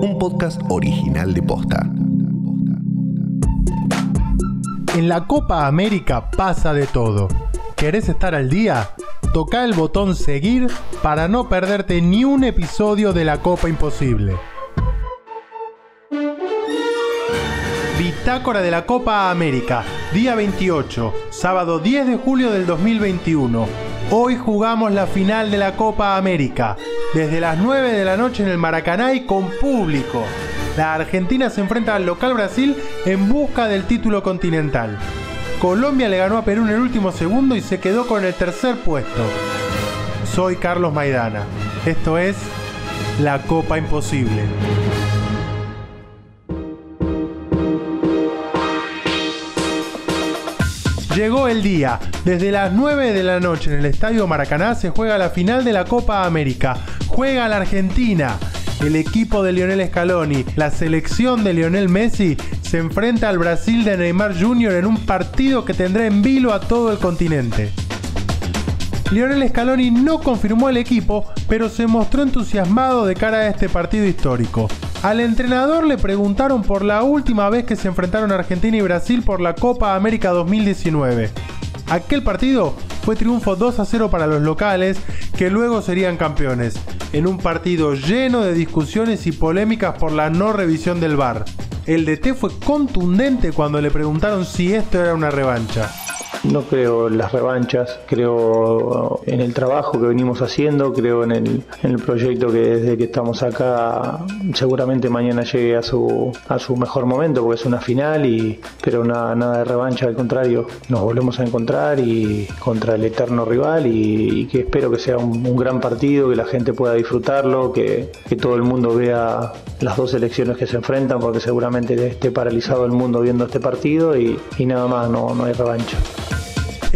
un podcast original de Posta. En la Copa América pasa de todo. ¿Querés estar al día? Toca el botón seguir para no perderte ni un episodio de la Copa Imposible. Bitácora de la Copa América, día 28, sábado 10 de julio del 2021. Hoy jugamos la final de la Copa América, desde las 9 de la noche en el Maracaná y con público. La Argentina se enfrenta al local Brasil en busca del título continental. Colombia le ganó a Perú en el último segundo y se quedó con el tercer puesto. Soy Carlos Maidana. Esto es La Copa Imposible. Llegó el día. Desde las 9 de la noche en el Estadio Maracaná se juega la final de la Copa América. Juega la Argentina. El equipo de Lionel Scaloni, la selección de Lionel Messi, se enfrenta al Brasil de Neymar Jr. en un partido que tendrá en vilo a todo el continente. Lionel Scaloni no confirmó el equipo, pero se mostró entusiasmado de cara a este partido histórico. Al entrenador le preguntaron por la última vez que se enfrentaron Argentina y Brasil por la Copa América 2019. Aquel partido fue triunfo 2 a 0 para los locales, que luego serían campeones, en un partido lleno de discusiones y polémicas por la no revisión del VAR. El DT fue contundente cuando le preguntaron si esto era una revancha. No creo en las revanchas, creo en el trabajo que venimos haciendo, creo en el, en el proyecto que desde que estamos acá seguramente mañana llegue a su, a su mejor momento porque es una final y pero nada, nada de revancha, al contrario, nos volvemos a encontrar y contra el eterno rival y, que espero que sea un, gran partido, que la gente pueda disfrutarlo, que, que todo el mundo vea las dos selecciones que se enfrentan porque seguramente esté paralizado el mundo viendo este partido y, y nada más, no, no hay revancha.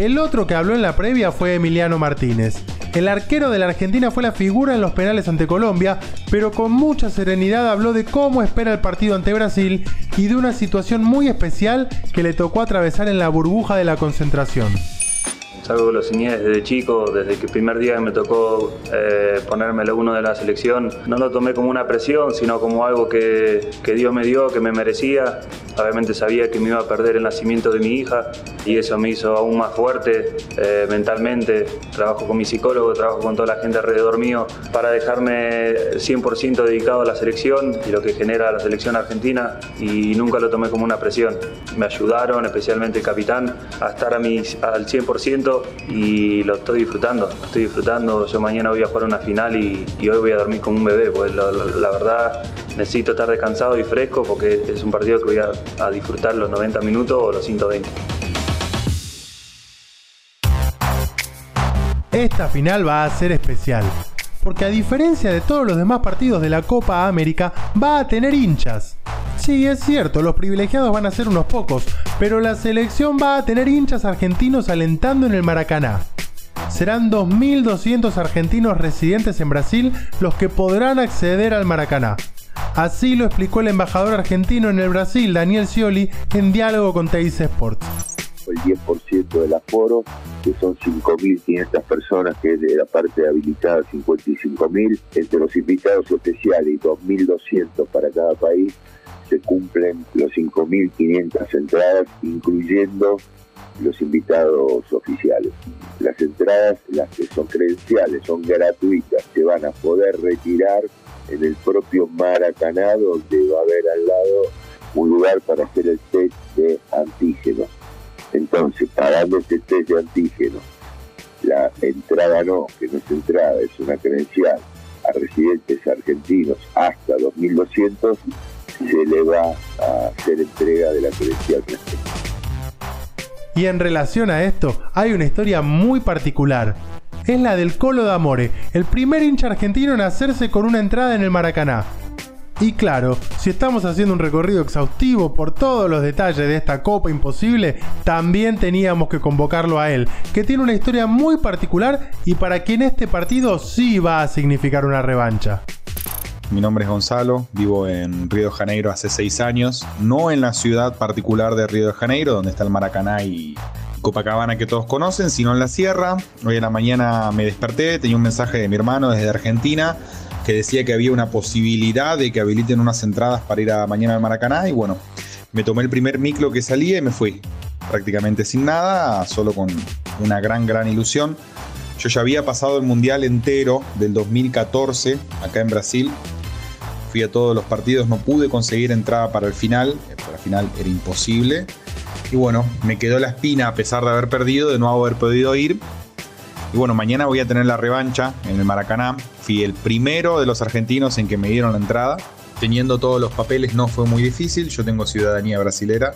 El otro que habló en la previa fue Emiliano Martínez. El arquero de la Argentina fue la figura en los penales ante Colombia, pero con mucha serenidad habló de cómo espera el partido ante Brasil y de una situación muy especial que le tocó atravesar en la burbuja de la concentración algo que lo soñé desde chico, desde que el primer día que me tocó eh, ponerme el uno de la selección. No lo tomé como una presión, sino como algo que, que Dios me dio, que me merecía. Obviamente sabía que me iba a perder el nacimiento de mi hija y eso me hizo aún más fuerte eh, mentalmente. Trabajo con mi psicólogo, trabajo con toda la gente alrededor mío para dejarme 100% dedicado a la selección y lo que genera la selección argentina y nunca lo tomé como una presión. Me ayudaron, especialmente el capitán, a estar a mis, al 100% y lo estoy disfrutando, estoy disfrutando. Yo mañana voy a jugar una final y, hoy voy a dormir como un bebé, pues la, verdad necesito estar descansado y fresco porque es un partido que voy a, a disfrutar los 90 minutos o los 120. Esta final va a ser especial, porque a diferencia de todos los demás partidos de la Copa América, va a tener hinchas. Sí, es cierto, los privilegiados van a ser unos pocos, pero la selección va a tener hinchas argentinos alentando en el Maracaná. Serán 2.200 argentinos residentes en Brasil los que podrán acceder al Maracaná. Así lo explicó el embajador argentino en el Brasil, Daniel Scioli, en diálogo con Teis Sports el 10% del aforo, que son 5.500 personas, que es de la parte habilitada 55.000, entre los invitados especiales y 2.200 para cada país, se cumplen los 5.500 entradas, incluyendo los invitados oficiales. Las entradas, las que son credenciales, son gratuitas, se van a poder retirar en el propio Maracaná, donde va a haber al lado un lugar para hacer el test de antígenos. Entonces, pagando este test de antígenos, la entrada no, que no es entrada, es una credencial a residentes argentinos hasta 2.200, se le va a hacer entrega de la credencial Y en relación a esto, hay una historia muy particular. Es la del Colo de Amore, el primer hincha argentino en hacerse con una entrada en el Maracaná. Y claro, si estamos haciendo un recorrido exhaustivo por todos los detalles de esta Copa Imposible, también teníamos que convocarlo a él, que tiene una historia muy particular y para quien este partido sí va a significar una revancha. Mi nombre es Gonzalo, vivo en Río de Janeiro hace seis años, no en la ciudad particular de Río de Janeiro, donde está el Maracaná y Copacabana que todos conocen, sino en la sierra. Hoy en la mañana me desperté, tenía un mensaje de mi hermano desde Argentina que decía que había una posibilidad de que habiliten unas entradas para ir a mañana al Maracaná y bueno, me tomé el primer micro que salía y me fui. Prácticamente sin nada, solo con una gran, gran ilusión. Yo ya había pasado el mundial entero del 2014 acá en Brasil. Fui a todos los partidos, no pude conseguir entrada para el final. Para el final era imposible. Y bueno, me quedó la espina a pesar de haber perdido, de no haber podido ir. Y bueno, mañana voy a tener la revancha en el Maracaná. Fui el primero de los argentinos en que me dieron la entrada. Teniendo todos los papeles no fue muy difícil. Yo tengo ciudadanía brasilera.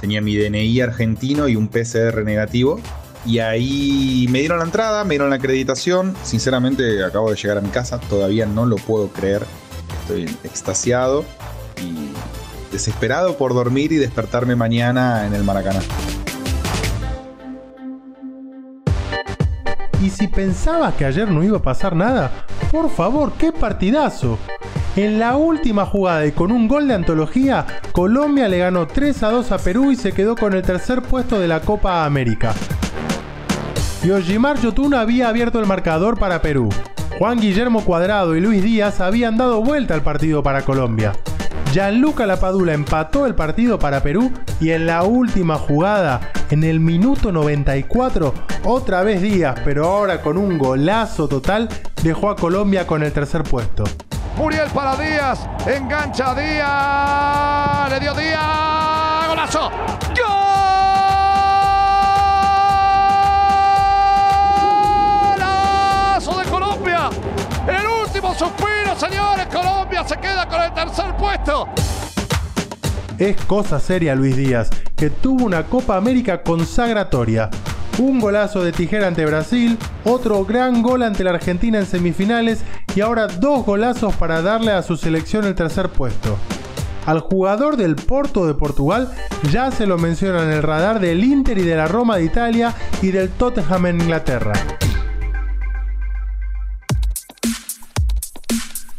Tenía mi DNI argentino y un PCR negativo. Y ahí me dieron la entrada, me dieron la acreditación. Sinceramente acabo de llegar a mi casa, todavía no lo puedo creer. Estoy extasiado y desesperado por dormir y despertarme mañana en el Maracaná. Y si pensabas que ayer no iba a pasar nada, por favor, qué partidazo. En la última jugada y con un gol de antología, Colombia le ganó 3 a 2 a Perú y se quedó con el tercer puesto de la Copa América. Yoshimar Yotun había abierto el marcador para Perú. Juan Guillermo Cuadrado y Luis Díaz habían dado vuelta al partido para Colombia. Gianluca Lapadula empató el partido para Perú y en la última jugada, en el minuto 94, otra vez Díaz, pero ahora con un golazo total, dejó a Colombia con el tercer puesto. Muriel para Díaz, engancha Díaz, le dio Díaz, golazo. Es cosa seria Luis Díaz, que tuvo una Copa América consagratoria. Un golazo de tijera ante Brasil, otro gran gol ante la Argentina en semifinales y ahora dos golazos para darle a su selección el tercer puesto. Al jugador del Porto de Portugal ya se lo menciona en el radar del Inter y de la Roma de Italia y del Tottenham en Inglaterra.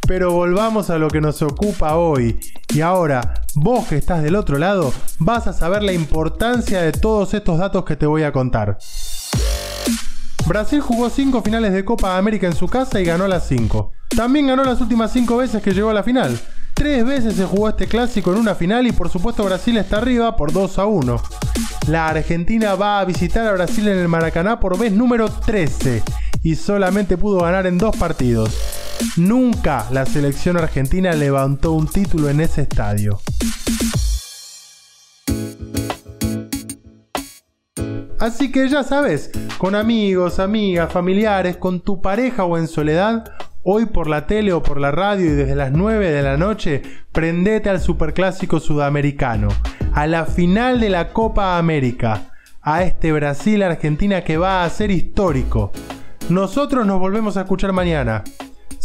Pero volvamos a lo que nos ocupa hoy. Y ahora, vos que estás del otro lado, vas a saber la importancia de todos estos datos que te voy a contar. Brasil jugó 5 finales de Copa América en su casa y ganó las 5. También ganó las últimas 5 veces que llegó a la final. Tres veces se jugó este clásico en una final y por supuesto Brasil está arriba por 2 a 1. La Argentina va a visitar a Brasil en el Maracaná por vez número 13 y solamente pudo ganar en dos partidos. Nunca la selección argentina levantó un título en ese estadio. Así que ya sabes, con amigos, amigas, familiares, con tu pareja o en soledad, hoy por la tele o por la radio y desde las 9 de la noche, prendete al superclásico sudamericano, a la final de la Copa América, a este Brasil-Argentina que va a ser histórico. Nosotros nos volvemos a escuchar mañana.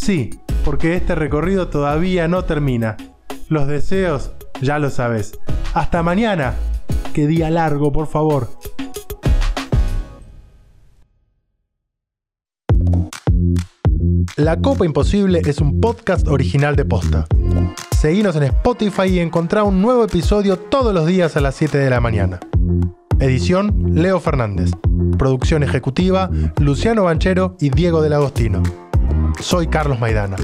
Sí, porque este recorrido todavía no termina. Los deseos, ya lo sabes. Hasta mañana. Qué día largo, por favor. La Copa Imposible es un podcast original de Posta. Seguinos en Spotify y encontrá un nuevo episodio todos los días a las 7 de la mañana. Edición Leo Fernández. Producción ejecutiva Luciano Banchero y Diego del Agostino. Soy Carlos Maidana.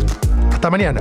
Hasta mañana.